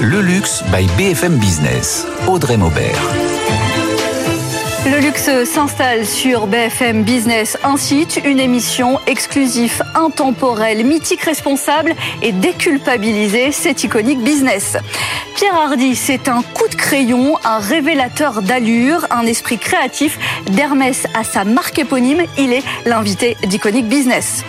Le luxe by BFM Business. Audrey Maubert. Le luxe s'installe sur BFM Business, un site, une émission exclusive, intemporelle, mythique, responsable et déculpabilisée. C'est iconique business. Pierre Hardy, c'est un coup de crayon, un révélateur d'allure, un esprit créatif. D'Hermès à sa marque éponyme, il est l'invité d'Iconic Business.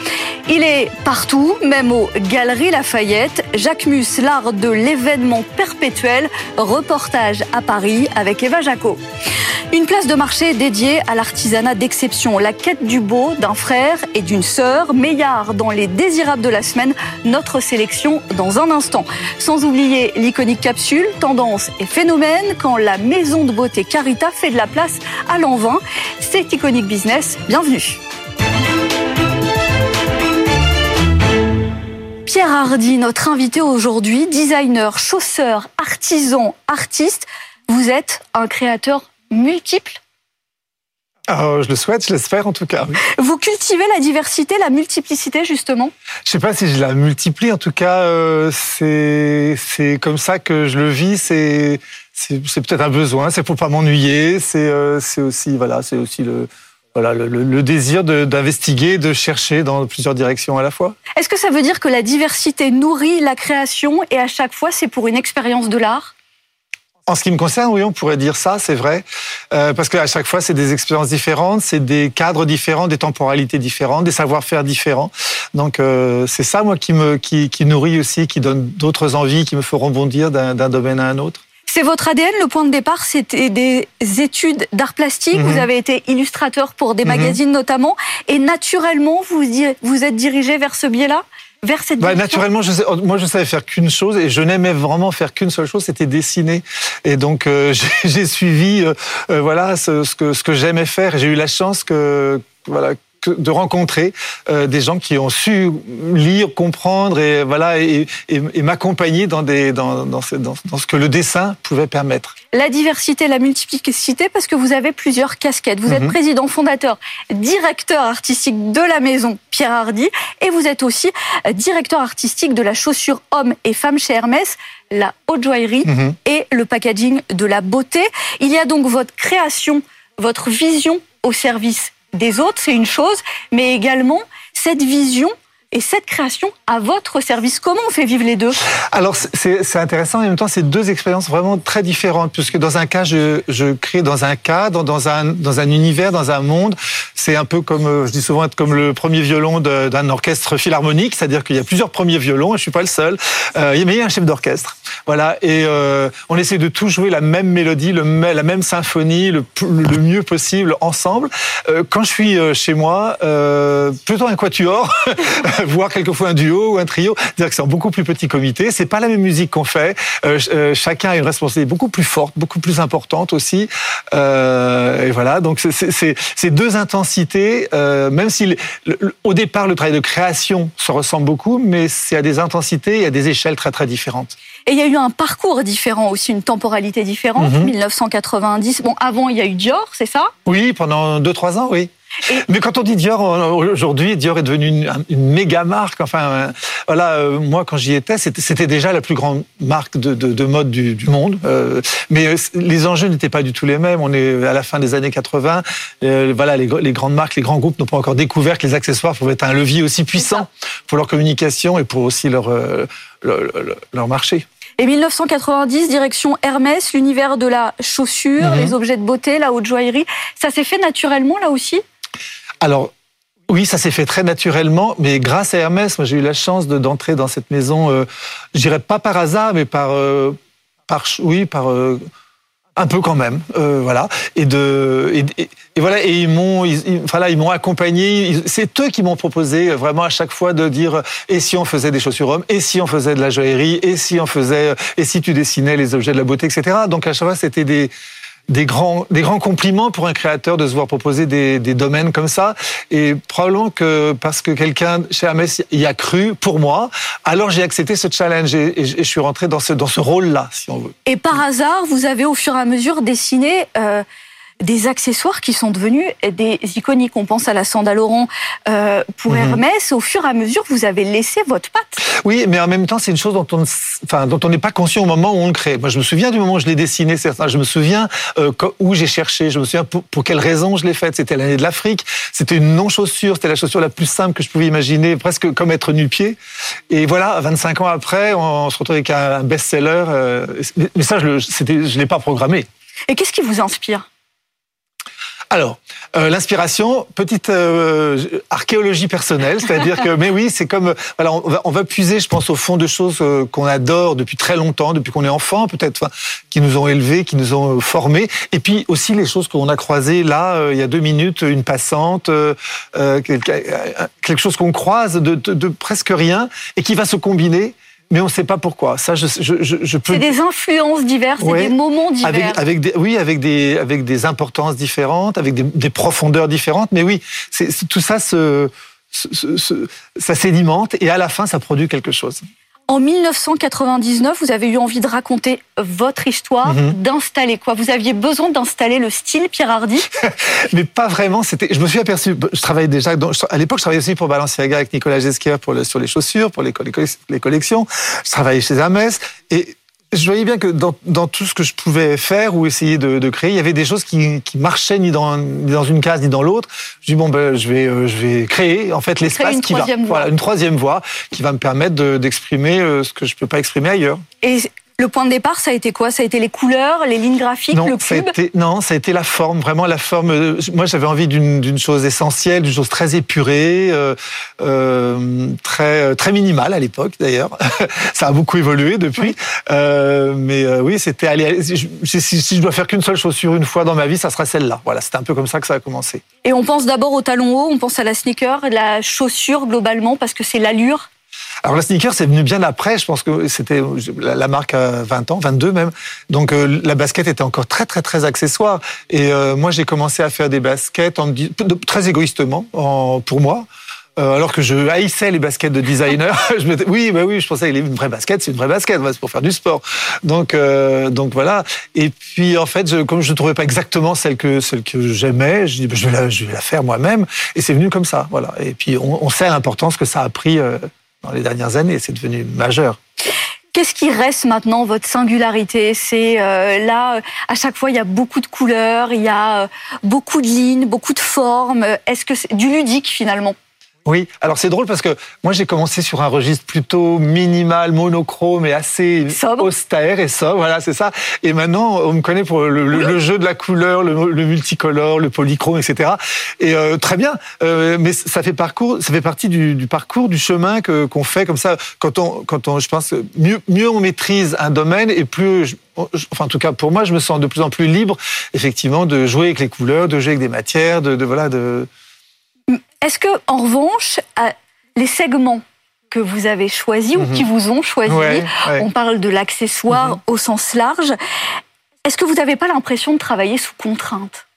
Il est partout, même aux Galeries Lafayette. Jacques Mus, l'art de l'événement perpétuel. Reportage à Paris avec Eva Jaco. Une place de marché dédiée à l'artisanat d'exception, la quête du beau d'un frère et d'une sœur, Meillard dans les désirables de la semaine, notre sélection dans un instant. Sans oublier l'iconique capsule, tendance et phénomène, quand la maison de beauté Carita fait de la place à l'envin. C'est Iconique Business, bienvenue. Pierre Hardy, notre invité aujourd'hui, designer, chausseur, artisan, artiste. Vous êtes un créateur multiple je le souhaite, je l'espère en tout cas. Vous cultivez la diversité, la multiplicité justement? Je sais pas si je la multiplie, en tout cas euh, c'est comme ça que je le vis. C'est peut-être un besoin, c'est pour pas m'ennuyer. C'est euh, aussi voilà, c'est aussi le voilà le, le désir d'investiguer, de, de chercher dans plusieurs directions à la fois. Est-ce que ça veut dire que la diversité nourrit la création et à chaque fois c'est pour une expérience de l'art? En ce qui me concerne, oui, on pourrait dire ça, c'est vrai, euh, parce qu'à chaque fois, c'est des expériences différentes, c'est des cadres différents, des temporalités différentes, des savoir-faire différents. Donc, euh, c'est ça, moi, qui me qui, qui nourrit aussi, qui donne d'autres envies, qui me feront bondir d'un domaine à un autre. C'est votre ADN. Le point de départ, c'était des études d'art plastique. Vous mhm. avez été illustrateur pour des mhm. magazines notamment. Et naturellement, vous vous êtes dirigé vers ce biais-là? Vers cette bah, Naturellement, je sais, moi je savais faire qu'une chose et je n'aimais vraiment faire qu'une seule chose, c'était dessiner. Et donc euh, j'ai suivi euh, euh, voilà ce, ce, que ce que j'aimais faire. J'ai eu la chance que voilà de rencontrer euh, des gens qui ont su lire, comprendre et voilà et, m'accompagner dans, dans, dans, ce, dans, ce que le dessin pouvait permettre. La diversité, la multiplicité, parce que vous avez plusieurs casquettes. Vous êtes mhm. président fondateur, directeur artistique de la maison Pierre Hardy, et vous êtes aussi euh, directeur artistique de la chaussure homme et femme chez Hermès la haute joaillerie mhm. et le packaging de la beauté. Il y a donc votre création, votre vision au service des autres, c'est une chose, mais également cette vision et cette création à votre service. Comment on fait vivre les deux? Alors c'est intéressant en même temps c'est deux expériences vraiment très différentes puisque dans un cas je, je crée dans un cadre, dans un dans un univers, dans un monde. C'est un peu comme euh, je dis souvent être comme le premier violon d'un orchestre philharmonique, c'est-à-dire qu'il y a plusieurs premiers violons et je suis pas le seul. Euh, mais il y a un chef d'orchestre, voilà et euh, on essaie de tout jouer la même mélodie, le, la même symphonie, le, le mieux possible ensemble. Euh, quand je suis euh, chez moi, euh, plutôt un quatuor. voir quelquefois un duo ou un trio, dire que c'est en beaucoup plus petit comité. C'est pas la même musique qu'on fait. Euh, euh, chacun a une responsabilité beaucoup plus forte, beaucoup plus importante aussi. Euh, et voilà, donc c'est deux intensités, euh, même si au départ le travail de création se ressemble beaucoup, mais c'est à des intensités et à des échelles très très différentes. Et il y a eu un parcours différent aussi, une temporalité différente. 1990. Mhm. Bon, avant il y a eu Dior, c'est ça? Oui, pendant deux trois ans, oui. Mais quand on dit Dior aujourd'hui, Dior est devenu une, une méga marque. Enfin, euh, voilà, euh, moi quand j'y étais, c'était déjà la plus grande marque de, de, de mode du, du monde. Euh, mais les enjeux n'étaient pas du tout les mêmes. On est à la fin des années 80. voilà, les, les, grandes marques, les grands groupes n'ont pas encore découvert que les accessoires pouvaient être un levier aussi puissant pour leur communication et pour aussi leur leur, leur marché. Et 1990, direction Hermès, l'univers de la chaussure, mhm. les objets de beauté, la haute joaillerie. Ça s'est fait naturellement là aussi? Alors, oui, ça s'est fait très naturellement, mais grâce à Hermès, moi j'ai eu la chance d'entrer dans cette maison, euh, je dirais pas par hasard, mais par, euh, par oui, par euh, un peu quand même, voilà. Et de et, voilà, et ils m'ont, ils accompagné. C'est eux qui m'ont proposé vraiment à chaque fois de dire et si on faisait des chaussures hommes, et si on faisait de la joaillerie, et si on faisait, et si tu dessinais les objets de la beauté, etc. Donc à chaque fois c'était des des grands, des grands compliments pour un créateur de se voir proposer des, des domaines comme ça. Et probablement que parce que quelqu'un chez Hermès y a cru pour moi, alors j'ai accepté ce challenge et, je suis rentré dans ce, dans ce rôle-là, si on veut. Et par hasard, vous avez au fur et à mesure dessiné euh, des accessoires qui sont devenus des iconiques. On pense à la sandale Laurent euh, pour mhm. Hermès. Au fur et à mesure, vous avez laissé votre patte. Oui, mais en même temps, c'est une chose dont on, enfin, dont on n'est pas conscient au moment où on le crée. Moi, je me souviens du moment où je l'ai dessiné, certains. Je me souviens euh, où j'ai cherché. Je me souviens pour, pour quelle raison je l'ai faite. C'était l'année de l'Afrique. C'était une non-chaussure. C'était la chaussure la plus simple que je pouvais imaginer, presque comme être nu-pied. Et voilà, 25 ans après, on, se retrouve avec un best-seller. Euh, mais ça, je ne l'ai pas programmé. Et qu'est-ce qui vous inspire? Alors, euh, l'inspiration, petite euh, archéologie personnelle, c'est-à-dire que, mais oui, c'est comme, voilà, on va, on va, puiser, je pense, au fond de choses euh, qu'on adore depuis très longtemps, depuis qu'on est enfant, peut-être, qui nous ont élevés, qui nous ont formés, et puis aussi les choses qu'on a croisées là, il y a deux minutes, une passante, quelque chose qu'on croise de, de, de presque rien et qui va se combiner mais on ne sait pas pourquoi. Ça, je, je, je, peux. C'est des influences diverses, des moments divers. Avec, avec des, oui, avec des, avec des importances différentes, avec des, des profondeurs différentes. Mais oui, c'est, tout ça se, ça sédimente et à la fin, ça produit quelque chose. En 1999, vous avez eu envie de raconter votre histoire, mhm. d'installer quoi? Vous aviez besoin d'installer le style Pierre Hardy? Mais pas vraiment. C'était. Je me suis aperçu. Je travaillais déjà. à l'époque, je travaillais aussi pour Balenciaga avec Nicolas Gesquier pour le, sur les chaussures, pour les, les collections. Je travaillais chez Hermès et je voyais bien que dans, dans, tout ce que je pouvais faire ou essayer de, de créer, il y avait des choses qui, qui marchaient ni dans, ni dans une case ni dans l'autre. Je dis bon ben je vais euh, je vais créer en fait l'espace qui va voilà une troisième voie qui va me permettre d'exprimer euh, ce que je peux pas exprimer ailleurs. Et le point de départ, ça a été quoi? Ça a été les couleurs, les lignes graphiques, non, le cube ça a été, Non, ça a été la forme, vraiment la forme. Euh, moi, j'avais envie d'une chose essentielle, d'une chose très épurée, euh, euh, très très minimale à l'époque d'ailleurs. ça a beaucoup évolué depuis. Euh, mais oui, c'était aller. Si, si, je dois faire qu'une seule chaussure une fois dans ma vie, ça sera celle-là. Voilà, c'était un peu comme ça que ça a commencé. Et on pense d'abord au talon haut, on pense à la sneaker, la chaussure globalement, parce que c'est l'allure alors la sneaker, c'est venu bien après. Je pense que c'était la marque à 20 ans, 22 même. Donc euh, la basket était encore très très très accessoire. Et euh, moi, j'ai commencé à faire des baskets en, très égoïstement pour moi. Euh, alors que je haïssais les baskets de designer, je me oui, bah oui, je pensais que une vraie basket, c'est une vraie basket, c'est pour faire du sport. Donc, donc voilà. Et puis en fait, je, comme je ne trouvais pas exactement celle que celle que j'aimais, je dis, bah, je vais la, je vais la faire moi-même. Et c'est venu comme ça, voilà. Et puis on, on sait l'importance que ça a pris dans les dernières années. C'est devenu majeur. Qu'est-ce qui reste maintenant votre singularité? C'est euh, là, à chaque fois, il y a beaucoup de couleurs, il y a euh, beaucoup de lignes, beaucoup de formes. Est-ce que c'est du ludique finalement? Oui, alors c'est drôle parce que moi j'ai commencé sur un registre plutôt minimal, monochrome et assez austère et ça, voilà, c'est ça. Et maintenant on me connaît pour le, jeu de la couleur, le, multicolore, le polychrome, etc. Et euh, très bien, euh, mais ça fait parcours, ça fait partie du, parcours, du chemin que qu'on fait comme ça. Quand on, quand on, je pense, mieux, mieux on maîtrise un domaine et plus enfin en tout cas pour moi, je me sens de plus en plus libre, effectivement, de jouer avec les couleurs, de jouer avec des matières, de, de voilà, de est-ce que, en revanche, les segments que vous avez choisis ou qui mhm. vous ont choisi, on parle de l'accessoire mhm. au sens large, est-ce que vous n'avez pas l'impression de travailler sous contrainte?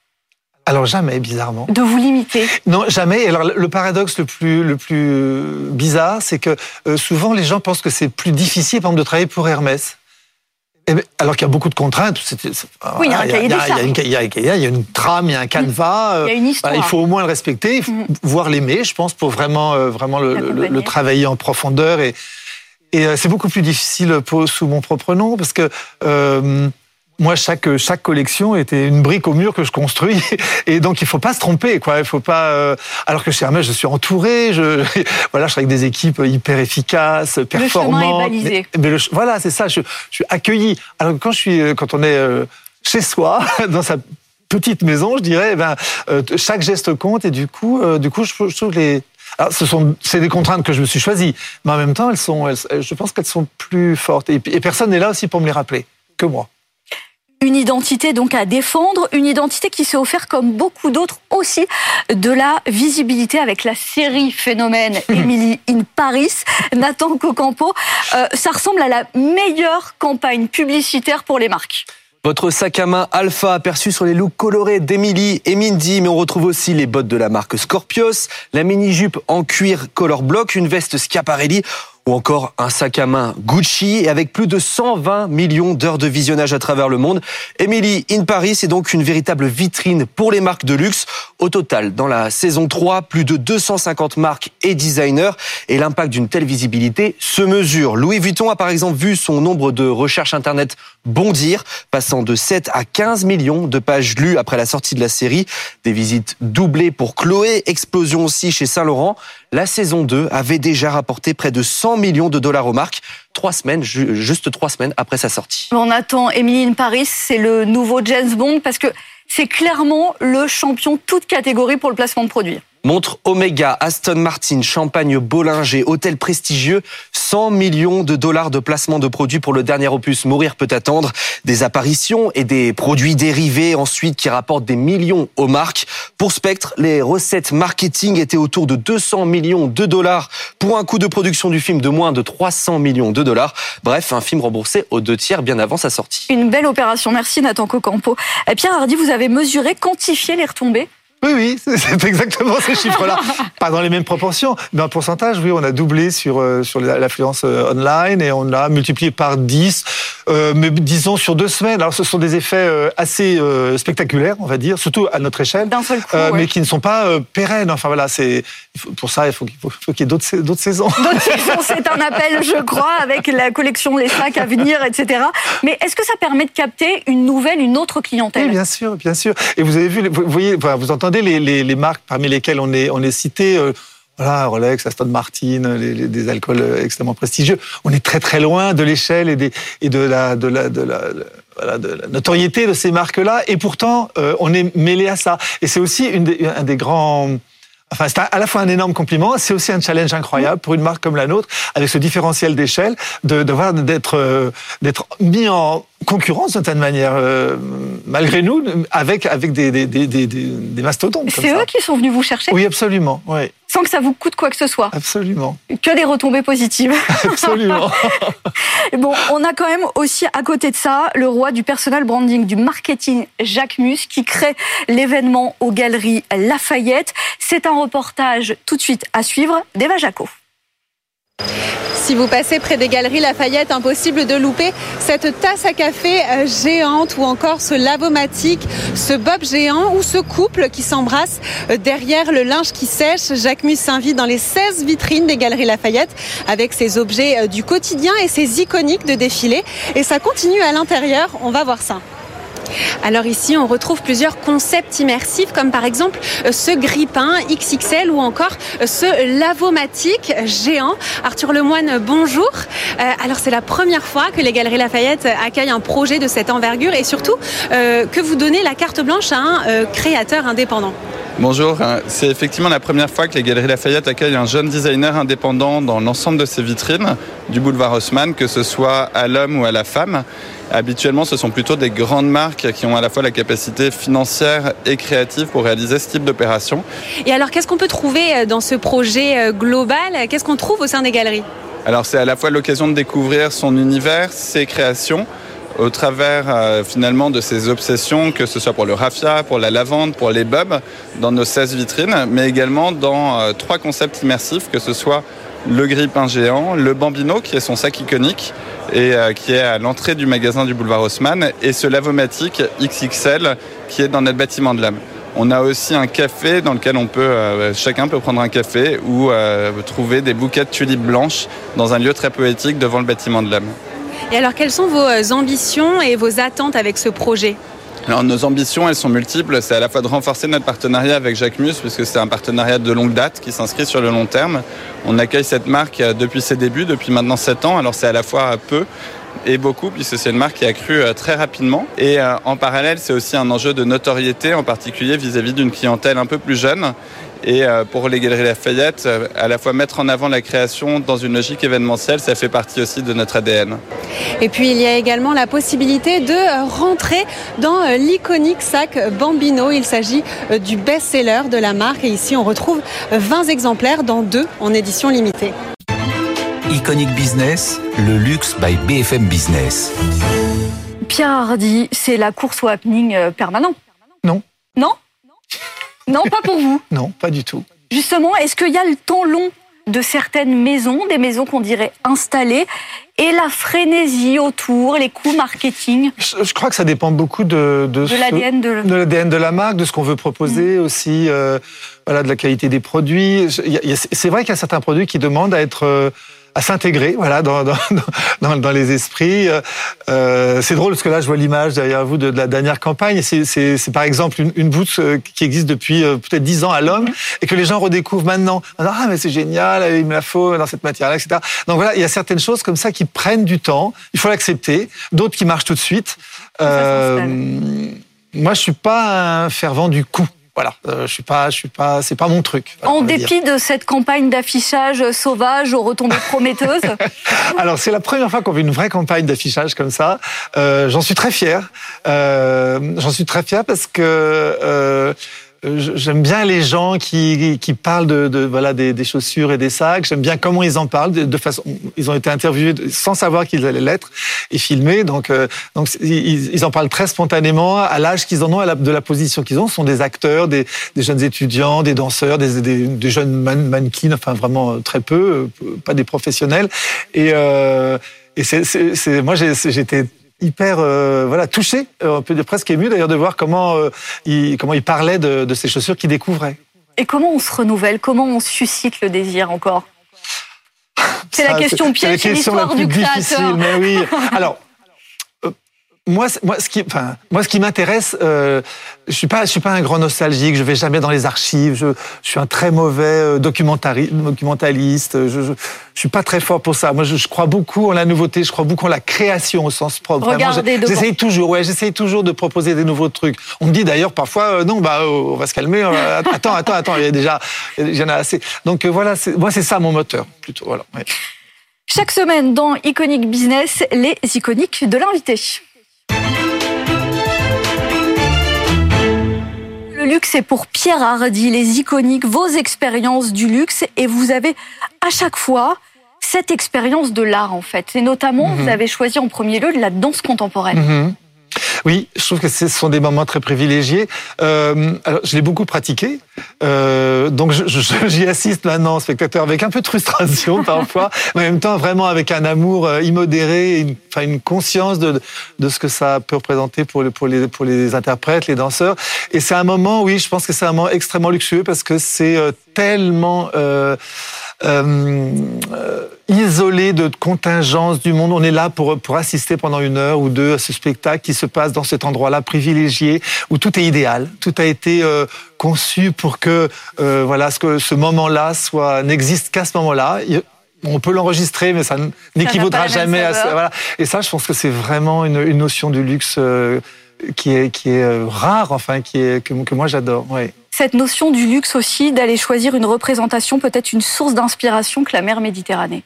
Alors jamais, bizarrement. De vous limiter? Non, jamais. Alors le paradoxe le plus le plus bizarre, c'est que euh, souvent les gens pensent que c'est plus difficile, par exemple, de travailler pour Hermès. Eh ben, alors qu'il y a beaucoup de contraintes. oui, il y a un cahier des charges. Il y, a une trame, il y a un canevas. Il y a une histoire. il faut au moins le respecter, mm. voire l'aimer, je pense, pour vraiment, euh, vraiment le, travailler en profondeur. Et, et euh, c'est beaucoup plus difficile sous mon propre nom, parce que euh, moi, chaque chaque collection était une brique au mur que je construis, et donc il faut pas se tromper, quoi. Il faut pas. Euh, alors que chez Hermès, je suis entouré, je voilà, je suis avec des équipes hyper efficaces, performantes. Le chemin est balisé. Mais, voilà, c'est ça. Je, je, suis accueilli. Alors quand je suis, quand on est euh, chez soi, dans sa petite maison, je dirais, eh ben euh, chaque geste compte, et du coup, du coup, je, je trouve les alors, ce sont, c'est des contraintes que je me suis choisies, mais en même temps, elles sont, je pense qu'elles sont plus fortes. et personne n'est là aussi pour me les rappeler que moi. Une identité donc à défendre, une identité qui s'est offert comme beaucoup d'autres aussi de la visibilité avec la série phénomène Emily in Paris, Nathan Cocampo. Euh, ça ressemble à la meilleure campagne publicitaire pour les marques. Votre sac à main Alpha aperçu sur les looks colorés d'Emily et Mindy, mais on retrouve aussi les bottes de la marque Scorpios, la mini-jupe en cuir color block, une veste Schiaparelli ou encore un sac à main Gucci et avec plus de 120 millions d'heures de visionnage à travers le monde. Emily in Paris est donc une véritable vitrine pour les marques de luxe. Au total, dans la saison 3, plus de 250 marques et designers et l'impact d'une telle visibilité se mesure. Louis Vuitton a par exemple vu son nombre de recherches internet bondir, passant de 7 à 15 millions de pages lues après la sortie de la série. Des visites doublées pour Chloé, explosion aussi chez Saint-Laurent. La saison 2 avait déjà rapporté près de 100 millions de dollars aux marques, trois semaines, juste trois semaines après sa sortie. On attend Emily in Paris, c'est le nouveau James Bond parce que c'est clairement le champion toute catégorie pour le placement de produits. Montre Omega, Aston Martin, Champagne Bollinger, hôtel prestigieux, 100 millions de dollars de placement de produits pour le dernier opus Mourir peut attendre, des apparitions et des produits dérivés ensuite qui rapportent des millions aux marques. Pour Spectre, les recettes marketing étaient autour de 200 millions de dollars pour un coût de production du film de moins de 300 millions de dollars. Bref, un film remboursé aux deux tiers bien avant sa sortie. Une belle opération. Merci Nathan Cocampo. Pierre Hardy, vous avez mesuré, quantifié les retombées? Oui, oui, c'est exactement ces chiffres-là. Pas dans les mêmes proportions, mais en pourcentage, oui, on a doublé sur, euh, sur l'affluence euh, online et on a multiplié par 10, euh, mais disons sur deux semaines. Alors ce sont des effets assez spectaculaires, on va dire, surtout à notre échelle, mais qui ne sont pas pérennes. Enfin voilà, c'est pour ça, il faut qu'il faut, qu'il y ait d'autres saisons. D'autres saisons, c'est un appel, je crois, avec la collection Les Sacs à venir, etc. Mais est-ce que ça permet de capter une nouvelle, une autre clientèle? Oui, bien sûr, bien sûr. Et vous avez vu, vous voyez, vous entendez les, marques parmi lesquelles on est, on cité euh, voilà, Rolex, Aston Martin, des alcools euh, extrêmement prestigieux. On est très très loin de l'échelle et, de, la, notoriété de ces marques-là. Et pourtant, euh, on est mêlé à ça. Et c'est aussi un des grands Enfin, c'est à la fois un énorme compliment, c'est aussi un challenge incroyable pour une marque comme la nôtre, avec ce différentiel d'échelle, de, d'être d'être mis en concurrence d'une certaine manière, euh, malgré nous, avec avec des des, des, des, des mastodontes. C'est eux qui sont venus vous chercher? Oui, absolument. Oui. Sans que ça vous coûte quoi que ce soit? Absolument. Que des retombées positives. Absolument. bon, on a quand même aussi à côté de ça le roi du personal branding, du marketing, Jacques Mus, qui crée l'événement aux Galeries Lafayette. C'est un reportage tout de suite à suivre d'Eva Jaco. Si vous passez près des galeries Lafayette, impossible de louper cette tasse à café euh, géante ou encore ce lavomatique, ce bob géant ou ce couple qui s'embrasse euh, derrière le linge qui sèche. Jacques Mus s'invite dans les 16 vitrines des galeries Lafayette avec ses objets euh, du quotidien et ses iconiques de défilé. Et ça continue à l'intérieur. On va voir ça. Alors ici, on retrouve plusieurs concepts immersifs, comme par exemple euh, ce grippin XXL ou encore euh, ce lavomatique géant. Arthur Lemoine, bonjour. Euh, alors c'est la première fois que les Galeries Lafayette accueillent un projet de cette envergure et surtout que vous donnez la carte blanche à un créateur indépendant. Bonjour, c'est effectivement la première fois que les Galeries Lafayette accueillent un jeune designer indépendant dans l'ensemble de ses vitrines du boulevard Haussmann, que ce soit à l'homme ou à la femme. Habituellement, ce sont plutôt des grandes marques qui ont à la fois la capacité financière et créative pour réaliser ce type d'opération. Et alors, qu'est-ce qu'on peut trouver euh, dans ce projet euh, global? Qu'est-ce qu'on trouve au sein des galeries? Alors, c'est à la fois l'occasion de découvrir son univers, ses créations, au travers euh, finalement de ses obsessions, que ce soit pour le raffia, pour la lavande, pour les bubs, dans nos 16 vitrines, mais également dans trois concepts immersifs, que ce soit le grippin géant, le bambino qui est son sac iconique et euh, qui est à l'entrée du magasin du boulevard Haussmann et ce lavomatique XXL qui est dans notre bâtiment de l'âme. On a aussi un café dans lequel on peut, euh, chacun peut prendre un café ou euh, trouver des bouquets de tulipes blanches dans un lieu très poétique devant le bâtiment de l'âme. Et alors, quelles sont vos ambitions et vos attentes avec ce projet? Alors, nos ambitions, elles sont multiples. C'est à la fois de renforcer notre partenariat avec Jacques Mus, puisque c'est un partenariat de longue date qui s'inscrit sur le long terme. On accueille cette marque depuis ses débuts, depuis maintenant 7 ans. Alors c'est à la fois peu et beaucoup, puisque c'est une marque qui a cru euh, très rapidement. Et euh, en parallèle, c'est aussi un enjeu de notoriété, en particulier vis-à-vis d'une clientèle un peu plus jeune. Et euh, pour les Galeries Lafayette, à la fois mettre en avant la création dans une logique événementielle, ça fait partie aussi de notre ADN. Et puis il y a également la possibilité de rentrer dans l'iconique sac Bambino. Il s'agit du best-seller de la marque et ici on retrouve 20 exemplaires dans deux en édition limitée. Iconic Business, le luxe by BFM Business. Pierre Hardy, c'est la course au happening euh, permanent Non. Non? Non, pas pour vous? Non, pas du tout. Justement, est-ce qu'il y a le temps long de certaines maisons, des maisons qu'on dirait installées, et la frénésie autour, les coûts marketing? Je, crois que ça dépend beaucoup de de, de l'ADN de... de l'ADN de la marque, de ce qu'on veut proposer aussi, euh, voilà, de la qualité des produits. C'est vrai qu'il y a certains produits qui demandent à être euh, à s'intégrer, voilà, dans, dans, dans, dans, les esprits. Euh, c'est drôle parce que là, je vois l'image derrière vous de, de, la dernière campagne. C'est par exemple une, une euh, qui existe depuis euh, peut-être dix ans à l'homme et que les gens redécouvrent maintenant. Ah, mais c'est génial, il me la faut dans cette matière-là, etc. Donc voilà, il y a certaines choses comme ça qui prennent du temps. Il faut l'accepter. D'autres qui marchent tout de suite. Euh, moi, je suis pas un fervent du coup voilà, euh, je suis pas, je suis pas, c'est pas mon truc. En dépit de cette campagne d'affichage sauvage aux retombées prometteuses. Alors c'est la première fois qu'on fait une vraie campagne d'affichage comme ça. Euh, j'en suis très fier. Euh, j'en suis très fier parce que euh, J'aime bien les gens qui, qui parlent de, de voilà des, des, chaussures et des sacs. J'aime bien comment ils en parlent. De, façon, ils ont été interviewés sans savoir qu'ils allaient l'être et filmés. Donc, euh, donc ils, en parlent très spontanément à l'âge qu'ils en ont, à la, de la position qu'ils ont. Ce sont des acteurs, des, des jeunes étudiants, des danseurs, des, des jeunes man, mannequins. Enfin, vraiment très peu, euh, pas des professionnels. Et, euh, et c'est, moi, j'étais hyper euh, voilà touché, euh, on peut dire presque ému d'ailleurs de voir comment euh, il comment il parlait de, de ces chaussures qu'il découvrait. Et comment on se renouvelle? Comment on suscite le désir encore? C'est la question piège, c'est l'histoire du créateur. Mais oui. Alors, moi, moi, ce qui, enfin, moi, ce qui m'intéresse, euh, je suis pas, je suis pas un grand nostalgique. Je vais jamais dans les archives. Je, je suis un très mauvais euh, documentaliste. Je, je, je, suis pas très fort pour ça. Moi, je, je, crois beaucoup en la nouveauté. Je crois beaucoup en la création au sens propre. J'essaye toujours, ouais, j'essaye toujours de proposer des nouveaux trucs. On me dit d'ailleurs parfois, euh, non, bah, oh, on va se calmer. attends, attends, attends. Il y a déjà, il y en a assez. Donc voilà, moi, c'est ça mon moteur plutôt. Voilà. Ouais. Chaque semaine dans Iconic Business, les iconiques de l'invité. Le luxe est pour Pierre Hardy, les iconiques, vos expériences du luxe et vous avez à chaque fois cette expérience de l'art en fait. Et notamment, mm -hmm. vous avez choisi en premier lieu de la danse contemporaine. Mm -hmm. Oui, je trouve que ce sont des moments très privilégiés. Euh, alors, je l'ai beaucoup pratiqué, euh, donc j'y assiste maintenant, spectateur, avec un peu de frustration parfois, mais en même temps vraiment avec un amour euh, immodéré, enfin une conscience de, de ce que ça peut représenter pour les, pour les, pour les interprètes, les danseurs. Et c'est un moment, oui, je pense que c'est un moment extrêmement luxueux parce que c'est euh, tellement euh, euh, isolé de contingence du monde. On est là pour, pour assister pendant une heure ou deux à ce spectacle qui se passe dans cet endroit-là privilégié où tout est idéal, tout a été euh, conçu pour que euh, voilà ce que ce moment-là soit n'existe qu'à ce moment-là. On peut l'enregistrer, mais ça n'équivaudra jamais à ça. Voilà. Et ça, je pense que c'est vraiment une, une, notion du luxe euh, qui est qui est euh, rare, enfin qui est que, moi j'adore. Cette notion du luxe aussi, d'aller choisir une représentation, peut-être une source d'inspiration que la mer Méditerranée.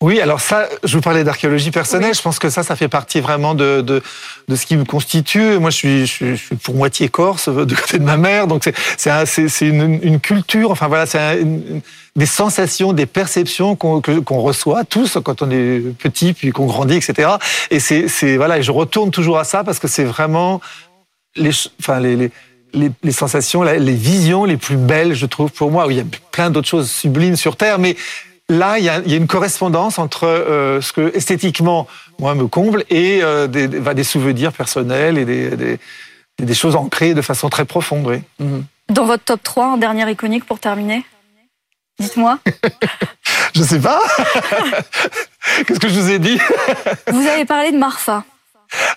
Oui, alors ça, je vous parlais d'archéologie personnelle. Oui. Je pense que ça, ça fait partie vraiment de, de, de ce qui me constitue. Moi, je suis, je suis, je suis pour moitié corse de côté de ma mère, donc c'est c'est une, une culture. Enfin voilà, c'est des sensations, des perceptions qu'on qu reçoit tous quand on est petit, puis qu'on grandit, etc. Et c'est voilà, et je retourne toujours à ça parce que c'est vraiment les, enfin les, les les, les, sensations, les visions les plus belles, je trouve, pour moi. Il y a plein d'autres choses sublimes sur Terre, mais là, il y a, il y a une correspondance entre euh, ce que esthétiquement, moi, me comble et euh, des, des, des, souvenirs personnels et des, des, des, choses ancrées de façon très profonde. Oui. Mmh. Dans votre top 3, un dernier iconique pour terminer Dites-moi. je sais pas. Qu'est-ce que je vous ai dit? Vous avez parlé de Marfa.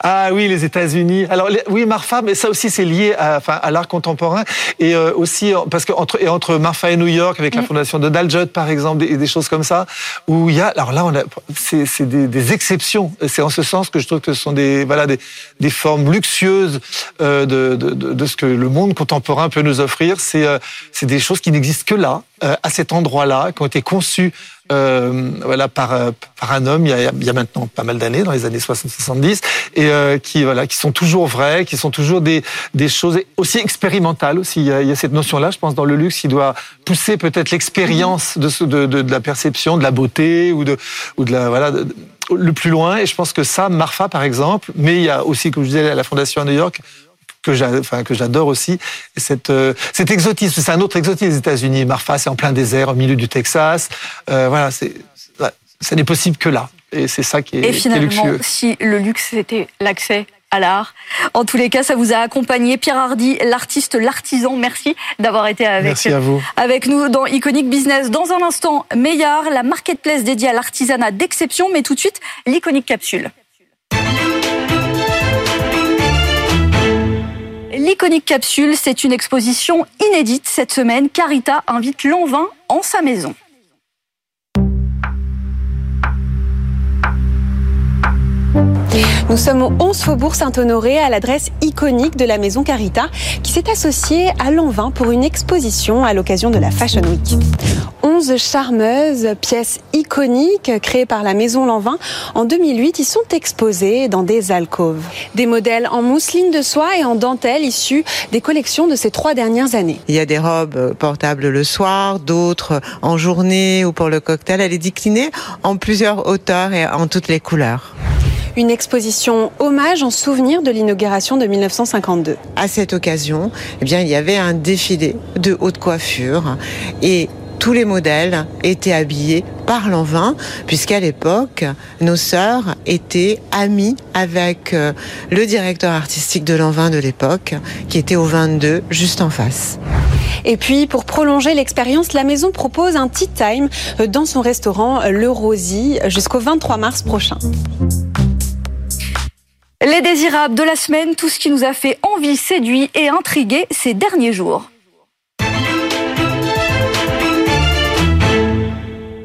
Ah oui, les États-Unis. Alors les, oui, Marfa, mais ça aussi c'est lié à, enfin, à l'art contemporain et euh, aussi parce que entre et entre Marfa et New York avec la fondation de Judd par exemple et des, des, choses comme ça où il y a alors là on a c'est c'est des, des, exceptions. C'est en ce sens que je trouve que ce sont des voilà des, des formes luxueuses euh, de, de, de, de, ce que le monde contemporain peut nous offrir. C'est euh, c'est des choses qui n'existent que là, euh, à cet endroit-là, qui ont été conçues euh, voilà par euh, par un homme il y a, il maintenant pas mal d'années dans les années 60-70 et euh, qui voilà qui sont toujours vrais qui sont toujours des des choses aussi expérimentales aussi. Il y a, il cette notion là je pense dans le luxe qui doit pousser peut-être l'expérience de, de, de la perception de la beauté ou de ou de la voilà le plus loin. Et je pense que ça Marfa par exemple mais il y a aussi comme je disais la fondation à New York que j'adore aussi. cette, cet exotisme, c'est un autre exotisme des États-Unis. Marfa, c'est en plein désert, au milieu du Texas. voilà, c'est ça n'est possible que là. Et c'est ça qui est, et finalement, luxueux. si le luxe c'était l'accès à l'art. En tous les cas, ça vous a accompagné. Pierre Hardy, l'artiste, l'artisan, merci d'avoir été avec, avec nous dans Iconic Business. Dans un instant, Meillard, la marketplace dédiée à l'artisanat d'exception, mais tout de suite, l'Iconic Capsule. L'Iconic Capsule, c'est une exposition inédite cette semaine. Carita invite Lanvin en sa maison. Nous sommes au 11 Faubourg Saint-Honoré à l'adresse iconique de la maison Carita qui s'est associée à Lanvin pour une exposition à l'occasion de la Fashion Week. 11 charmeuses pièces iconiques créées par la maison Lanvin en 2008 y sont exposées dans des alcôves. Des modèles en mousseline de soie et en dentelle issus des collections de ces trois dernières années. Il y a des robes portables le soir, d'autres en journée ou pour le cocktail. Elle est déclinée en plusieurs hauteurs et en toutes les couleurs une exposition hommage en souvenir de l'inauguration de 1952. À cette occasion, eh bien, il y avait un défilé de haute coiffure et tous les modèles étaient habillés par l'envin, puisqu'à l'époque, nos sœurs étaient amies avec euh, le directeur artistique de l'envin de l'époque, qui était au 22, juste en face. Et puis, pour prolonger l'expérience, la maison propose un tea time euh, dans son restaurant Le Rosy jusqu'au 23 mars prochain. Les désirables de la semaine, tout ce qui nous a fait envie, séduit et intrigué ces derniers jours.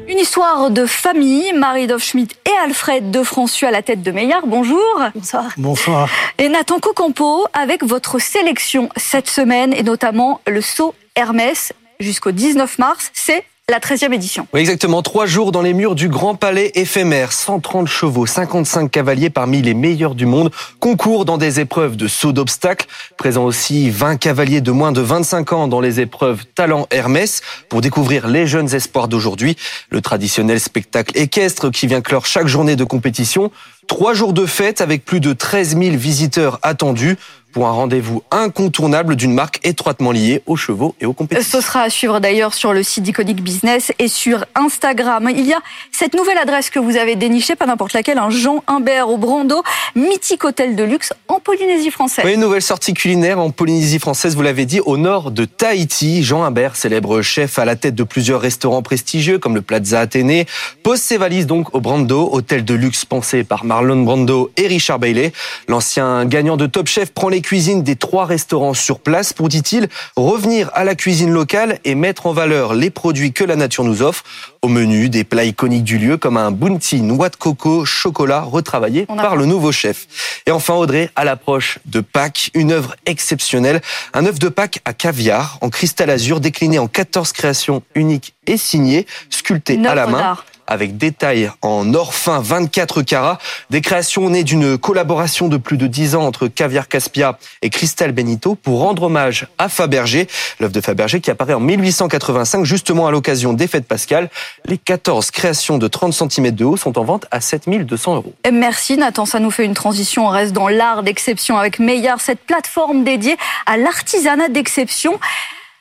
Une histoire de famille, Marie-Dove Schmidt et Alfred de François à la tête de Meillard. Bonjour. Bonsoir. Bonsoir. Et Nathan Cocampo avec votre sélection cette semaine et notamment le saut Hermès jusqu'au 19 mars. C'est la 13e édition. Exactement. Trois jours dans les murs du Grand Palais éphémère. 130 chevaux, 55 cavaliers parmi les meilleurs du monde concourent dans des épreuves de saut d'obstacles. Présent aussi 20 cavaliers de moins de 25 ans dans les épreuves Talent Hermès pour découvrir les jeunes espoirs d'aujourd'hui. Le traditionnel spectacle équestre qui vient clore chaque journée de compétition. Trois jours de fête avec plus de 13 000 visiteurs attendus pour un rendez-vous incontournable d'une marque étroitement liée aux chevaux et aux compétitions. Ce sera à suivre d'ailleurs sur le site d'Iconic Business et sur Instagram. Il y a cette nouvelle adresse que vous avez dénichée, pas n'importe laquelle, un Jean Humbert au Brando, mythique hôtel de luxe en Polynésie française. Oui, une nouvelle sortie culinaire en Polynésie française, vous l'avez dit, au nord de Tahiti. Jean Humbert, célèbre chef à la tête de plusieurs restaurants prestigieux comme le Plaza Athénée, pose ses valises donc au Brando, hôtel de luxe pensé par Marlon Brando et Richard Bailey. L'ancien gagnant de Top Chef prend les cuisine des trois restaurants sur place pour, dit-il, revenir à la cuisine locale et mettre en valeur les produits que la nature nous offre. Au menu, des plats iconiques du lieu comme un bounty noix de coco chocolat retravaillé par le nouveau chef. Et enfin, Audrey, à l'approche de Pâques, une œuvre exceptionnelle, un œuf de Pâques à caviar en cristal azur décliné en 14 créations uniques et signées, sculptées à la main avec détails en or fin 24 carats. Des créations nées d'une collaboration de plus de 10 ans entre Caviar Caspia et Christelle Benito pour rendre hommage à Fabergé, l'œuvre de Fabergé qui apparaît en 1885 justement à l'occasion des fêtes pascales. Les 14 créations de 30 cm de haut sont en vente à 7200 euros. Merci Nathan, ça nous fait une transition. On reste dans l'art d'exception avec Meillard, cette plateforme dédiée à l'artisanat d'exception.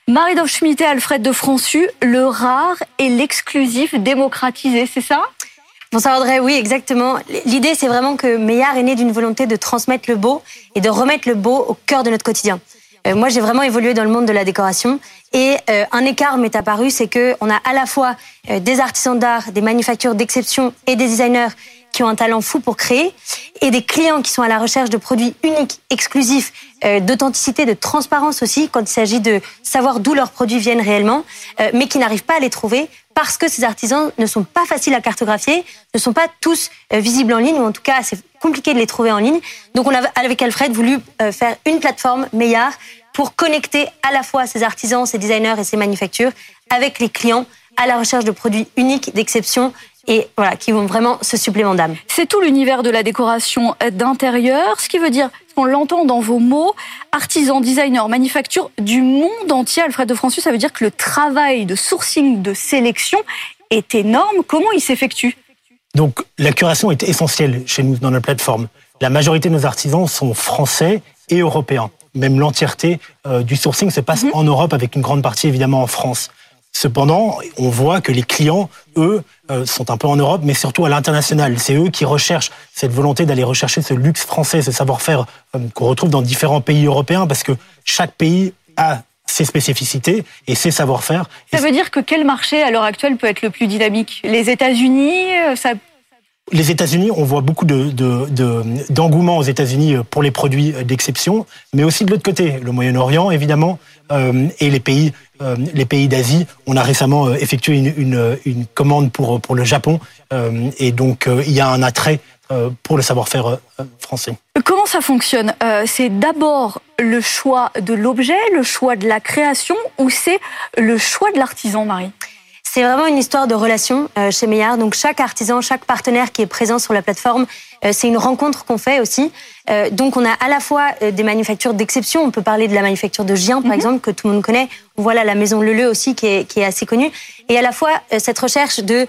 Marie-Dove Schmitt et Alfred de Francu, le rare et l'exclusif démocratisé, c'est ça? Bonsoir Audrey, oui exactement. L'idée c'est vraiment que Meillard est né d'une volonté de transmettre le beau et de remettre le beau au cœur de notre quotidien. Euh, moi j'ai vraiment évolué dans le monde de la décoration. Et euh, un écart m'est apparu, c'est que on a à la fois euh, des artisans d'art, des manufactures d'exception et des designers qui ont un talent fou pour créer et des clients qui sont à la recherche de produits uniques, exclusifs, d'authenticité, de transparence aussi quand il s'agit de savoir d'où leurs produits viennent réellement, mais qui n'arrivent pas à les trouver parce que ces artisans ne sont pas faciles à cartographier, ne sont pas tous euh, visibles en ligne, ou en tout cas c'est compliqué de les trouver en ligne. Donc on a avec Alfred voulu faire une plateforme meilleure pour connecter à la fois ces artisans, ces designers et ces manufactures avec les clients à la recherche de produits uniques, d'exception et voilà, qui vont vraiment ce supplément d'âme. C'est tout l'univers de la décoration d'intérieur, ce qui veut dire, on l'entend dans vos mots, artisans, designers, manufactures du monde entier. Alfred de François, ça veut dire que le travail de sourcing, de sélection est énorme. Comment il s'effectue? Donc la curation est essentielle chez nous dans notre plateforme. La majorité de nos artisans sont français et européens. même l'entièreté euh, du sourcing se passe en Europe, avec une grande partie évidemment en France. Cependant, on voit que les clients, eux, euh, sont un peu en Europe, mais surtout à l'international. C'est eux qui recherchent cette volonté d'aller rechercher ce luxe français, ce savoir-faire euh, qu'on retrouve dans différents pays européens, parce que chaque pays a ses spécificités et ses savoir-faire. Ça veut dire que quel marché à l'heure actuelle peut être le plus dynamique? Les États-Unis euh, ça... Les États-Unis, on voit beaucoup de, de, de, d'engouement aux États-Unis pour les produits d'exception, mais aussi de l'autre côté, le Moyen-Orient évidemment, euh, et les pays, euh, pays d'Asie. On a récemment effectué une, une, commande pour, pour le Japon, euh, et donc il y a un attrait pour le savoir-faire français. Comment ça fonctionne? C'est d'abord le choix de l'objet, le choix de la création, ou c'est le choix de l'artisan, Marie? C'est vraiment une histoire de relation euh, chez Meillard. Donc chaque artisan, chaque partenaire qui est présent sur la plateforme, c'est une rencontre qu'on fait aussi. Euh, donc on a à la fois des manufactures d'exception. On peut parler de la manufacture de Gien, par exemple, que tout le monde connaît. Voilà la maison Leleu aussi, qui est, qui est assez connue. Et à la fois cette recherche de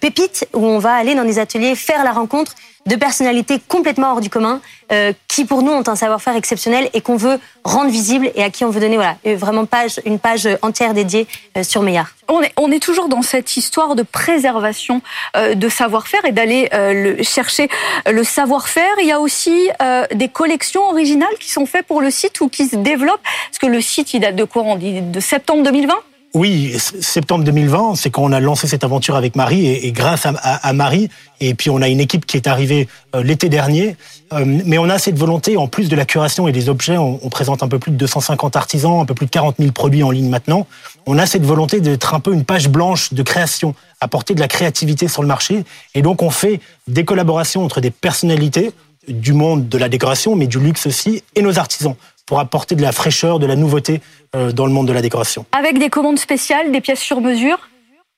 pépites, où on va aller dans des ateliers faire la rencontre de personnalités complètement hors du commun, euh, qui pour nous ont un savoir-faire exceptionnel et qu'on veut rendre visible et à qui on veut donner voilà vraiment page, une page entière dédiée euh, sur Meillard. On est, on est toujours dans cette histoire de préservation euh, de savoir-faire et d'aller le, chercher le savoir-faire. Il y a aussi des collections originales qui sont faites pour le site ou qui se développent. Parce que le site, il date de quoi On dit de septembre 2020 oui, septembre 2020, c'est quand on a lancé cette aventure avec Marie et, grâce à, Marie. Et puis on a une équipe qui est arrivée euh, l'été dernier. Euh, mais on a cette volonté, en plus de la curation et des objets, on, présente un peu plus de 250 artisans, un peu plus de 40 000 produits en ligne maintenant. On a cette volonté d'être un peu une page blanche de création, apporter de la créativité sur le marché. Et donc on fait des collaborations entre des personnalités du monde de la décoration, mais du luxe aussi, et nos artisans pour apporter de la fraîcheur, de la nouveauté euh, dans le monde de la décoration. Avec des commandes spéciales, des pièces sur mesure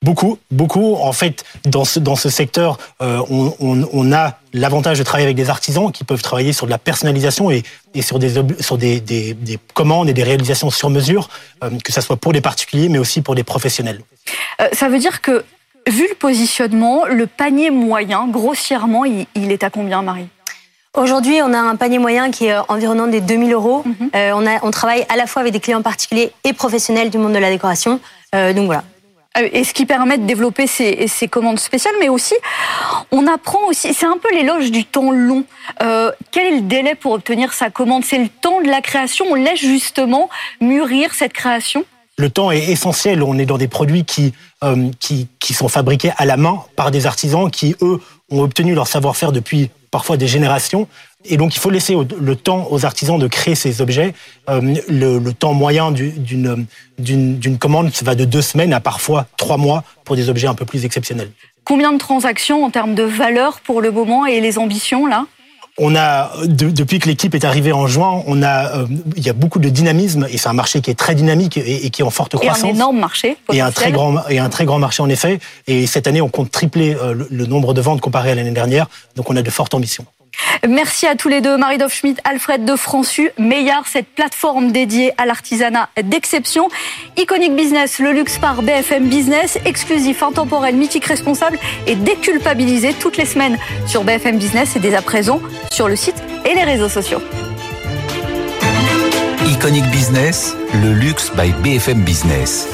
Beaucoup, beaucoup. En fait, dans ce, dans ce secteur, euh, on, on, on, a l'avantage de travailler avec des artisans qui peuvent travailler sur de la personnalisation et, et sur, des, sur des, des, des, commandes et des réalisations sur mesure, euh, que ce soit pour des particuliers, mais aussi pour des professionnels. Euh, ça veut dire que, vu le positionnement, le panier moyen, grossièrement, il, il est à combien, Marie? Aujourd'hui, on a un panier moyen qui est environnant des 2000 euros. Mm -hmm. euh, on, a, on travaille à la fois avec des clients particuliers et professionnels du monde de la décoration. Euh, donc voilà. Et ce qui permet de développer ces, commandes spéciales, mais aussi, on apprend aussi, c'est un peu l'éloge du temps long. Euh, quel est le délai pour obtenir sa commande? C'est le temps de la création On laisse justement mûrir cette création? Le temps est essentiel. On est dans des produits qui, euh, sont fabriqués à la main par des artisans qui, eux, ont obtenu leur savoir-faire depuis parfois des générations. Et donc, il faut laisser le temps aux artisans de créer ces objets. Euh, le, le, temps moyen d'une commande va de deux semaines à parfois trois mois pour des objets un peu plus exceptionnels. Combien de transactions en termes de valeur pour le moment et les ambitions là? On a de, depuis que l'équipe est arrivée en juin, on a euh, il y a beaucoup de dynamisme et c'est un marché qui est très dynamique et, et qui est en forte croissance. Et un énorme marché. Et un très grand et un très grand marché en effet. Et cette année, on compte tripler euh, le, le, nombre de ventes comparé à l'année dernière. Donc on a de fortes ambitions. Merci à tous les deux, Marie-Dove Schmidt, Alfred de Francu, Meillard, cette plateforme dédiée à l'artisanat d'exception. Iconic Business, le luxe par BFM Business, exclusif, intemporel, mythique, responsable et déculpabilisé toutes les semaines sur BFM Business et dès à présent sur le site et les réseaux sociaux. Iconic Business, le luxe by BFM Business.